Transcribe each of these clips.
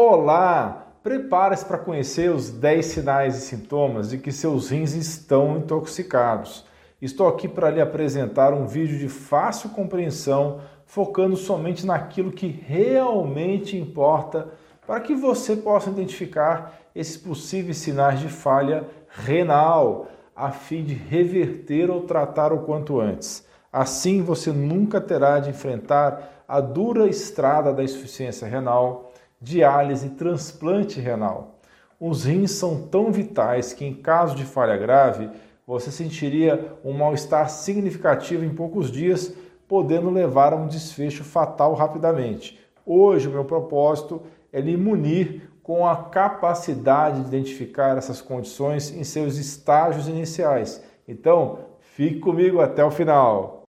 Olá! Prepare-se para conhecer os 10 sinais e sintomas de que seus rins estão intoxicados. Estou aqui para lhe apresentar um vídeo de fácil compreensão, focando somente naquilo que realmente importa para que você possa identificar esses possíveis sinais de falha renal, a fim de reverter ou tratar o quanto antes. Assim você nunca terá de enfrentar a dura estrada da insuficiência renal diálise transplante renal. Os rins são tão vitais que, em caso de falha grave, você sentiria um mal-estar significativo em poucos dias, podendo levar a um desfecho fatal rapidamente. Hoje, o meu propósito é lhe munir com a capacidade de identificar essas condições em seus estágios iniciais. Então, fique comigo até o final.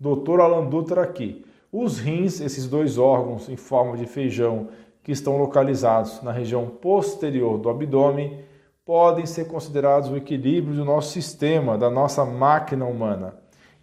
Dr. Alan Dutra aqui. Os rins, esses dois órgãos em forma de feijão que estão localizados na região posterior do abdômen, podem ser considerados o equilíbrio do nosso sistema, da nossa máquina humana.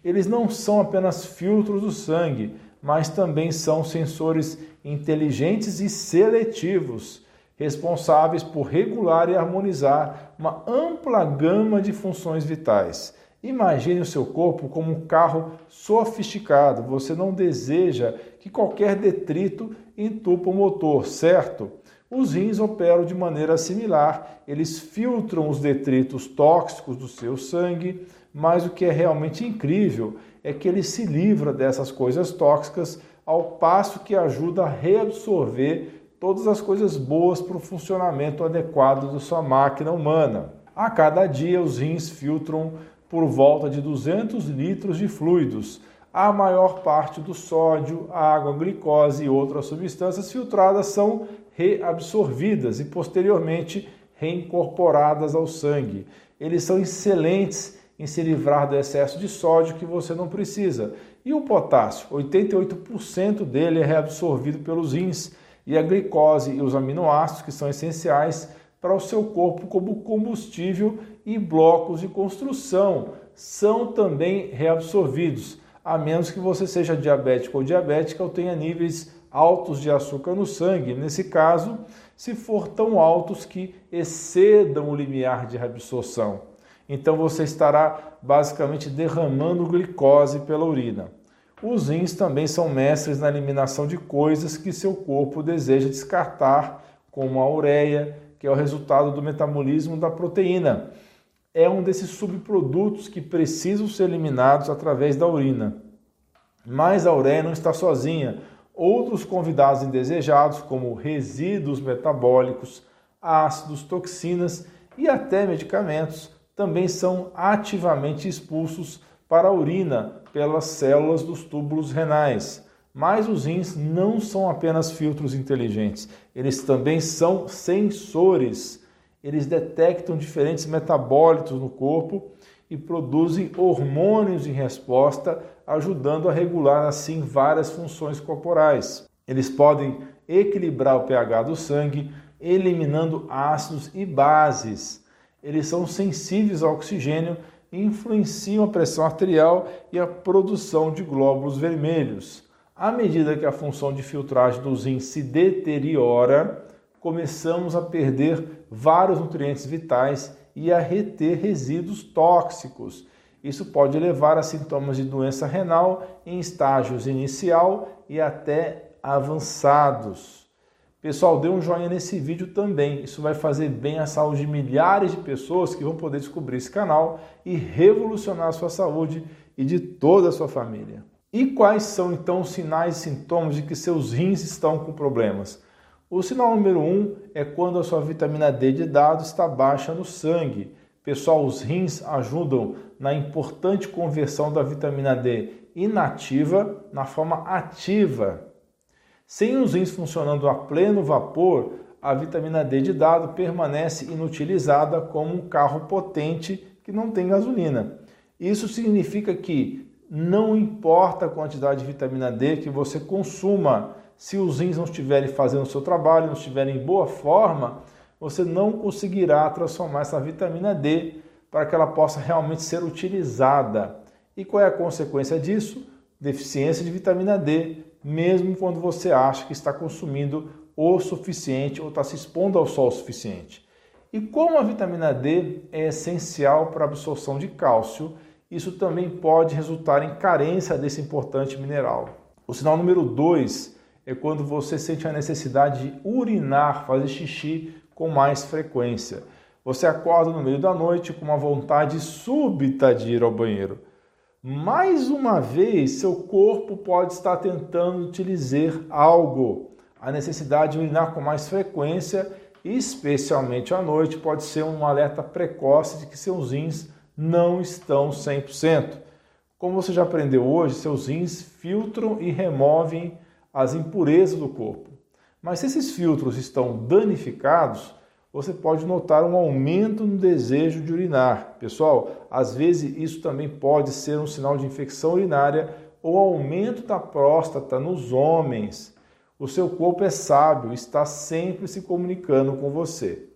Eles não são apenas filtros do sangue, mas também são sensores inteligentes e seletivos, responsáveis por regular e harmonizar uma ampla gama de funções vitais. Imagine o seu corpo como um carro sofisticado. Você não deseja que qualquer detrito entupa o motor, certo? Os rins operam de maneira similar. Eles filtram os detritos tóxicos do seu sangue, mas o que é realmente incrível é que ele se livra dessas coisas tóxicas ao passo que ajuda a reabsorver todas as coisas boas para o funcionamento adequado da sua máquina humana. A cada dia, os rins filtram por volta de 200 litros de fluidos. A maior parte do sódio, água, glicose e outras substâncias filtradas são reabsorvidas e posteriormente reincorporadas ao sangue. Eles são excelentes em se livrar do excesso de sódio que você não precisa. E o potássio? 88% dele é reabsorvido pelos rins. E a glicose e os aminoácidos, que são essenciais, para o seu corpo como combustível e blocos de construção são também reabsorvidos, a menos que você seja diabético ou diabética ou tenha níveis altos de açúcar no sangue. Nesse caso, se for tão altos que excedam o limiar de reabsorção. Então você estará basicamente derramando glicose pela urina. Os rins também são mestres na eliminação de coisas que seu corpo deseja descartar, como a ureia, que é o resultado do metabolismo da proteína. É um desses subprodutos que precisam ser eliminados através da urina. Mas a ureia não está sozinha. Outros convidados indesejados, como resíduos metabólicos, ácidos, toxinas e até medicamentos, também são ativamente expulsos para a urina pelas células dos túbulos renais. Mas os rins não são apenas filtros inteligentes, eles também são sensores. Eles detectam diferentes metabólitos no corpo e produzem hormônios em resposta, ajudando a regular assim várias funções corporais. Eles podem equilibrar o pH do sangue, eliminando ácidos e bases. Eles são sensíveis ao oxigênio e influenciam a pressão arterial e a produção de glóbulos vermelhos. À medida que a função de filtragem dos rins se deteriora, começamos a perder vários nutrientes vitais e a reter resíduos tóxicos. Isso pode levar a sintomas de doença renal em estágios inicial e até avançados. Pessoal, dê um joinha nesse vídeo também. Isso vai fazer bem à saúde de milhares de pessoas que vão poder descobrir esse canal e revolucionar a sua saúde e de toda a sua família. E quais são então os sinais e sintomas de que seus rins estão com problemas? O sinal número um é quando a sua vitamina D de dado está baixa no sangue. Pessoal, os rins ajudam na importante conversão da vitamina D inativa na forma ativa. Sem os rins funcionando a pleno vapor, a vitamina D de dado permanece inutilizada como um carro potente que não tem gasolina. Isso significa que não importa a quantidade de vitamina D que você consuma, se os rins não estiverem fazendo o seu trabalho, não estiverem em boa forma, você não conseguirá transformar essa vitamina D para que ela possa realmente ser utilizada. E qual é a consequência disso? Deficiência de vitamina D, mesmo quando você acha que está consumindo o suficiente ou está se expondo ao sol o suficiente. E como a vitamina D é essencial para a absorção de cálcio, isso também pode resultar em carência desse importante mineral. O sinal número 2 é quando você sente a necessidade de urinar, fazer xixi com mais frequência. Você acorda no meio da noite com uma vontade súbita de ir ao banheiro. Mais uma vez, seu corpo pode estar tentando te dizer algo. A necessidade de urinar com mais frequência, especialmente à noite, pode ser um alerta precoce de que seus rins não estão 100%. Como você já aprendeu hoje, seus rins filtram e removem as impurezas do corpo. Mas se esses filtros estão danificados, você pode notar um aumento no desejo de urinar. Pessoal, às vezes isso também pode ser um sinal de infecção urinária ou aumento da próstata nos homens. O seu corpo é sábio, está sempre se comunicando com você.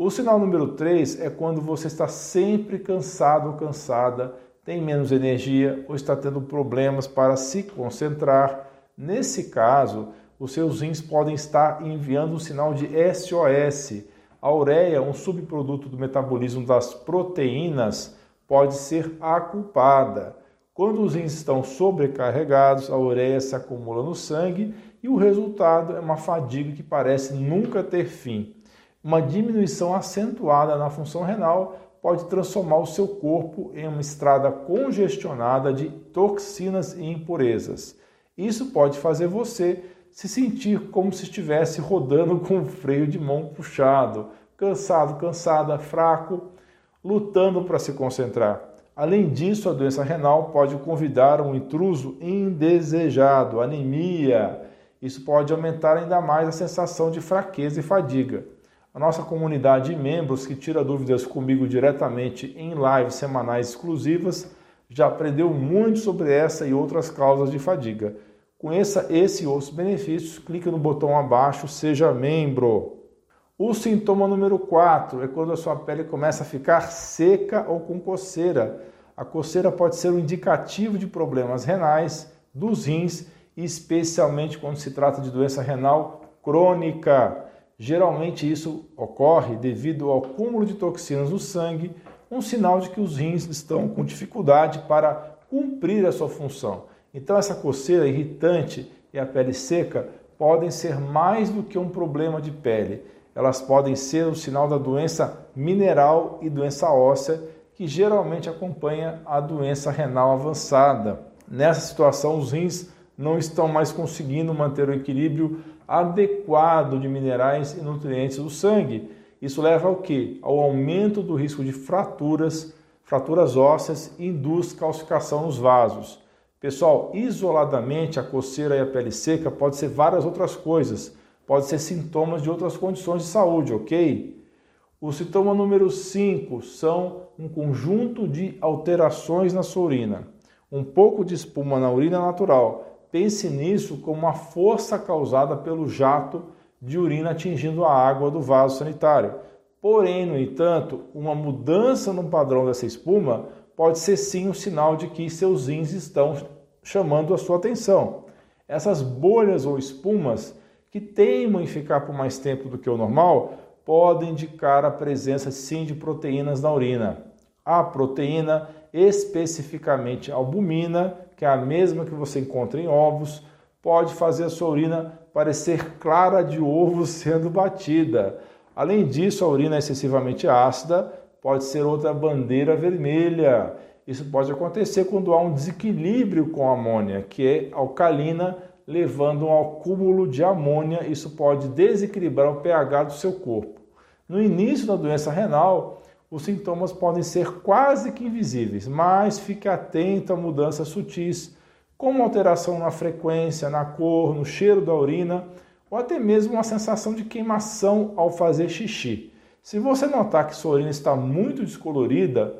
O sinal número 3 é quando você está sempre cansado ou cansada, tem menos energia ou está tendo problemas para se concentrar. Nesse caso, os seus rins podem estar enviando um sinal de SOS a ureia, um subproduto do metabolismo das proteínas, pode ser a culpada. Quando os rins estão sobrecarregados, a ureia se acumula no sangue e o resultado é uma fadiga que parece nunca ter fim. Uma diminuição acentuada na função renal pode transformar o seu corpo em uma estrada congestionada de toxinas e impurezas. Isso pode fazer você se sentir como se estivesse rodando com o freio de mão puxado, cansado, cansada, fraco, lutando para se concentrar. Além disso, a doença renal pode convidar um intruso indesejado, anemia. Isso pode aumentar ainda mais a sensação de fraqueza e fadiga. A nossa comunidade de membros que tira dúvidas comigo diretamente em lives semanais exclusivas já aprendeu muito sobre essa e outras causas de fadiga. Conheça esse e outros benefícios, clique no botão abaixo, seja membro. O sintoma número 4 é quando a sua pele começa a ficar seca ou com coceira. A coceira pode ser um indicativo de problemas renais, dos rins, especialmente quando se trata de doença renal crônica. Geralmente isso ocorre devido ao acúmulo de toxinas no sangue, um sinal de que os rins estão com dificuldade para cumprir a sua função. Então, essa coceira irritante e a pele seca podem ser mais do que um problema de pele. Elas podem ser o sinal da doença mineral e doença óssea, que geralmente acompanha a doença renal avançada. Nessa situação, os rins não estão mais conseguindo manter o equilíbrio adequado de minerais e nutrientes do sangue. Isso leva ao que? Ao aumento do risco de fraturas, fraturas ósseas e induz calcificação nos vasos. Pessoal, isoladamente a coceira e a pele seca pode ser várias outras coisas, pode ser sintomas de outras condições de saúde, ok? O sintoma número 5 são um conjunto de alterações na sua urina. Um pouco de espuma na urina natural. Pense nisso como uma força causada pelo jato de urina atingindo a água do vaso sanitário. Porém, no entanto, uma mudança no padrão dessa espuma pode ser sim um sinal de que seus rins estão chamando a sua atenção. Essas bolhas ou espumas que teimam em ficar por mais tempo do que o normal podem indicar a presença sim de proteínas na urina. A proteína, especificamente albumina, que é a mesma que você encontra em ovos, pode fazer a sua urina parecer clara de ovo sendo batida. Além disso, a urina excessivamente ácida pode ser outra bandeira vermelha. Isso pode acontecer quando há um desequilíbrio com a amônia, que é alcalina, levando ao acúmulo de amônia. Isso pode desequilibrar o pH do seu corpo. No início da doença renal, os sintomas podem ser quase que invisíveis, mas fique atento a mudanças sutis, como alteração na frequência, na cor, no cheiro da urina, ou até mesmo uma sensação de queimação ao fazer xixi. Se você notar que sua urina está muito descolorida,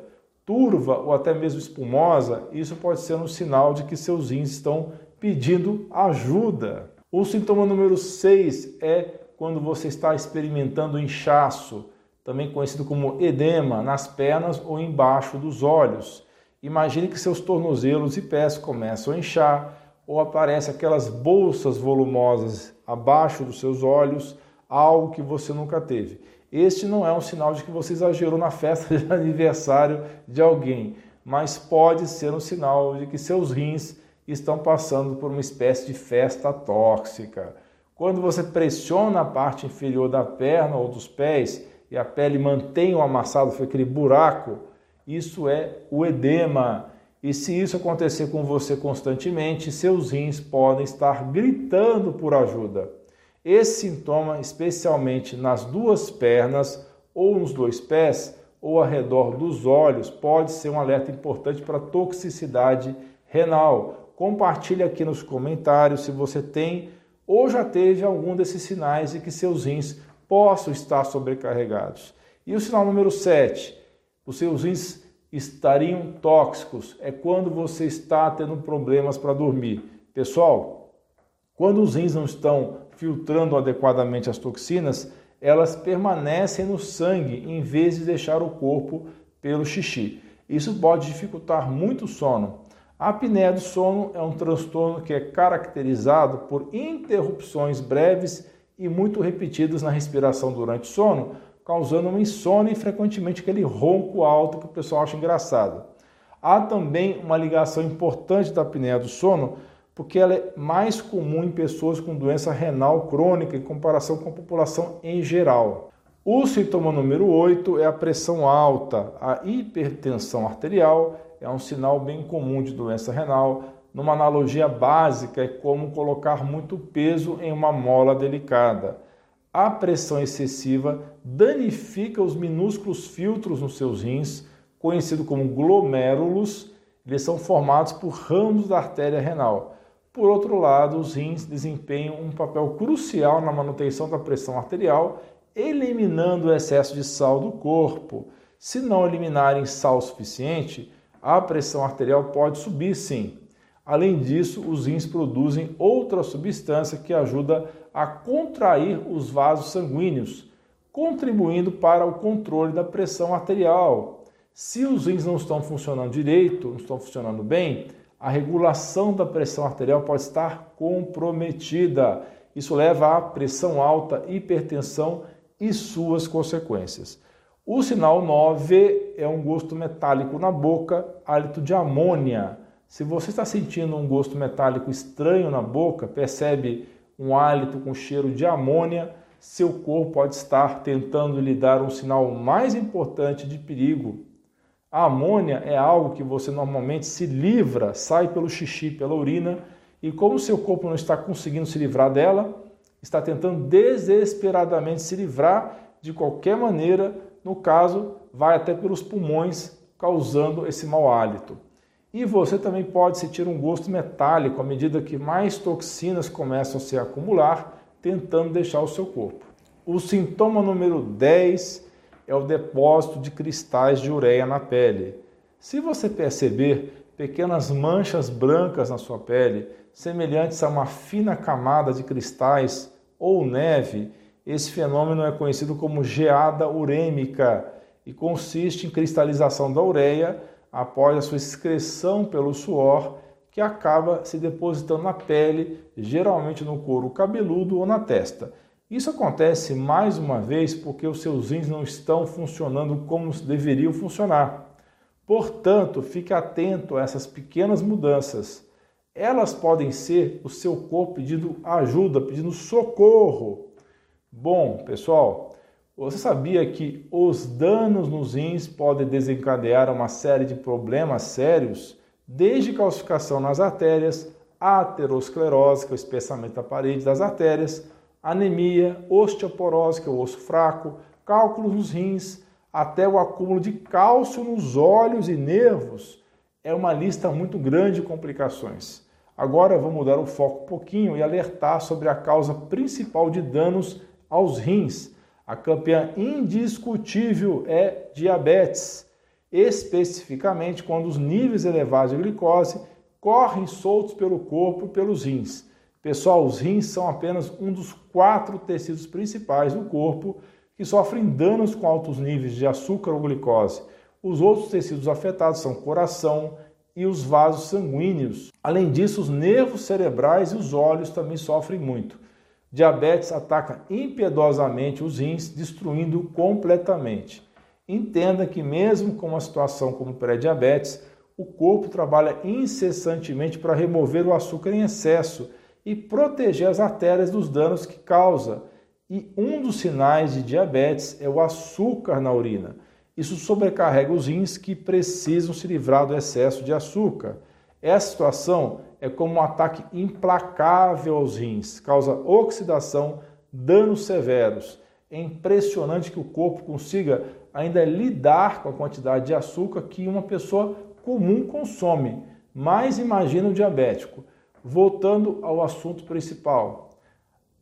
turva ou até mesmo espumosa, isso pode ser um sinal de que seus rins estão pedindo ajuda. O sintoma número 6 é quando você está experimentando inchaço, também conhecido como edema, nas pernas ou embaixo dos olhos. Imagine que seus tornozelos e pés começam a inchar ou aparece aquelas bolsas volumosas abaixo dos seus olhos, algo que você nunca teve. Este não é um sinal de que você exagerou na festa de aniversário de alguém, mas pode ser um sinal de que seus rins estão passando por uma espécie de festa tóxica. Quando você pressiona a parte inferior da perna ou dos pés e a pele mantém o amassado, foi aquele buraco, isso é o edema. E se isso acontecer com você constantemente, seus rins podem estar gritando por ajuda. Esse sintoma, especialmente nas duas pernas ou nos dois pés ou ao redor dos olhos, pode ser um alerta importante para toxicidade renal. Compartilhe aqui nos comentários se você tem ou já teve algum desses sinais de que seus rins possam estar sobrecarregados. E o sinal número 7, os seus rins estariam tóxicos, é quando você está tendo problemas para dormir. Pessoal, quando os rins não estão filtrando adequadamente as toxinas, elas permanecem no sangue em vez de deixar o corpo pelo xixi. Isso pode dificultar muito o sono. A apneia do sono é um transtorno que é caracterizado por interrupções breves e muito repetidas na respiração durante o sono, causando uma insônia e frequentemente aquele ronco alto que o pessoal acha engraçado. Há também uma ligação importante da apneia do sono, porque ela é mais comum em pessoas com doença renal crônica em comparação com a população em geral. O sintoma número 8 é a pressão alta. A hipertensão arterial é um sinal bem comum de doença renal. Numa analogia básica, é como colocar muito peso em uma mola delicada a pressão excessiva danifica os minúsculos filtros nos seus rins, conhecidos como glomérulos. Eles são formados por ramos da artéria renal. Por outro lado, os rins desempenham um papel crucial na manutenção da pressão arterial, eliminando o excesso de sal do corpo. Se não eliminarem sal suficiente, a pressão arterial pode subir sim. Além disso, os rins produzem outra substância que ajuda a contrair os vasos sanguíneos, contribuindo para o controle da pressão arterial. Se os rins não estão funcionando direito, não estão funcionando bem, a regulação da pressão arterial pode estar comprometida. Isso leva a pressão alta, hipertensão e suas consequências. O sinal 9 é um gosto metálico na boca, hálito de amônia. Se você está sentindo um gosto metálico estranho na boca, percebe um hálito com cheiro de amônia, seu corpo pode estar tentando lhe dar um sinal mais importante de perigo. A amônia é algo que você normalmente se livra, sai pelo xixi, pela urina, e como seu corpo não está conseguindo se livrar dela, está tentando desesperadamente se livrar de qualquer maneira, no caso, vai até pelos pulmões, causando esse mau hálito. E você também pode sentir um gosto metálico à medida que mais toxinas começam a se acumular, tentando deixar o seu corpo. O sintoma número 10 é o depósito de cristais de ureia na pele. Se você perceber pequenas manchas brancas na sua pele, semelhantes a uma fina camada de cristais ou neve, esse fenômeno é conhecido como geada urêmica e consiste em cristalização da ureia após a sua excreção pelo suor, que acaba se depositando na pele, geralmente no couro cabeludo ou na testa. Isso acontece mais uma vez porque os seus rins não estão funcionando como deveriam funcionar. Portanto, fique atento a essas pequenas mudanças. Elas podem ser o seu corpo pedindo ajuda, pedindo socorro. Bom, pessoal, você sabia que os danos nos rins podem desencadear uma série de problemas sérios, desde calcificação nas artérias, aterosclerose, que é o espessamento da parede das artérias, anemia, osteoporose, que é o osso fraco, cálculos nos rins, até o acúmulo de cálcio nos olhos e nervos. É uma lista muito grande de complicações. Agora vou mudar o foco um pouquinho e alertar sobre a causa principal de danos aos rins a campeã indiscutível é diabetes, especificamente quando os níveis elevados de glicose correm soltos pelo corpo e pelos rins. Pessoal, os rins são apenas um dos quatro tecidos principais do corpo que sofrem danos com altos níveis de açúcar ou glicose. Os outros tecidos afetados são o coração e os vasos sanguíneos. Além disso, os nervos cerebrais e os olhos também sofrem muito. Diabetes ataca impiedosamente os rins, destruindo completamente. Entenda que, mesmo com uma situação como pré-diabetes, o corpo trabalha incessantemente para remover o açúcar em excesso e proteger as artérias dos danos que causa. E um dos sinais de diabetes é o açúcar na urina. Isso sobrecarrega os rins que precisam se livrar do excesso de açúcar. Essa situação é como um ataque implacável aos rins, causa oxidação, danos severos. É impressionante que o corpo consiga ainda lidar com a quantidade de açúcar que uma pessoa comum consome, mas imagina o diabético. Voltando ao assunto principal.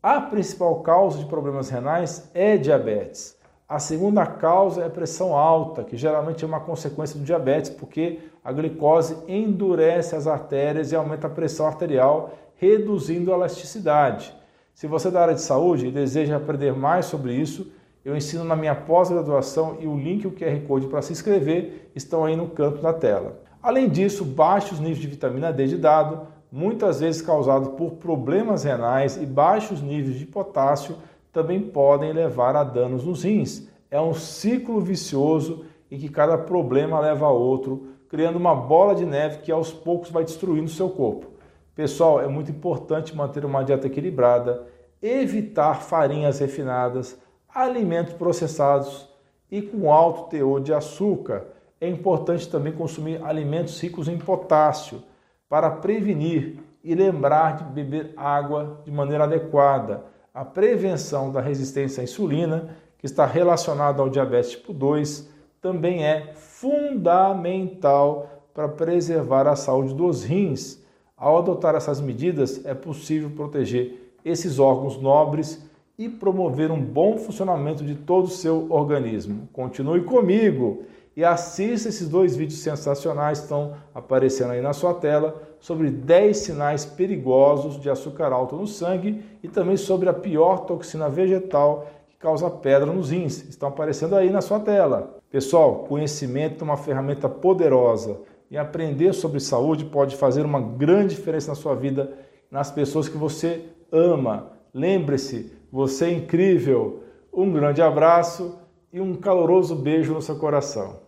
A principal causa de problemas renais é diabetes. A segunda causa é pressão alta, que geralmente é uma consequência do diabetes, porque a glicose endurece as artérias e aumenta a pressão arterial, reduzindo a elasticidade. Se você é da área de saúde e deseja aprender mais sobre isso, eu ensino na minha pós-graduação e o link e o QR Code para se inscrever estão aí no canto da tela. Além disso, baixos níveis de vitamina D de dado, muitas vezes causados por problemas renais e baixos níveis de potássio, também podem levar a danos nos rins. É um ciclo vicioso em que cada problema leva a outro, criando uma bola de neve que aos poucos vai destruindo o seu corpo. Pessoal, é muito importante manter uma dieta equilibrada, evitar farinhas refinadas, alimentos processados e com alto teor de açúcar. É importante também consumir alimentos ricos em potássio para prevenir e lembrar de beber água de maneira adequada. A prevenção da resistência à insulina, que está relacionada ao diabetes tipo 2, também é fundamental para preservar a saúde dos rins. Ao adotar essas medidas, é possível proteger esses órgãos nobres e promover um bom funcionamento de todo o seu organismo. Continue comigo e assista esses dois vídeos sensacionais que estão aparecendo aí na sua tela sobre 10 sinais perigosos de açúcar alto no sangue e também sobre a pior toxina vegetal que causa pedra nos rins. Estão aparecendo aí na sua tela. Pessoal, conhecimento é uma ferramenta poderosa e aprender sobre saúde pode fazer uma grande diferença na sua vida, nas pessoas que você ama. Lembre-se, você é incrível. Um grande abraço e um caloroso beijo no seu coração.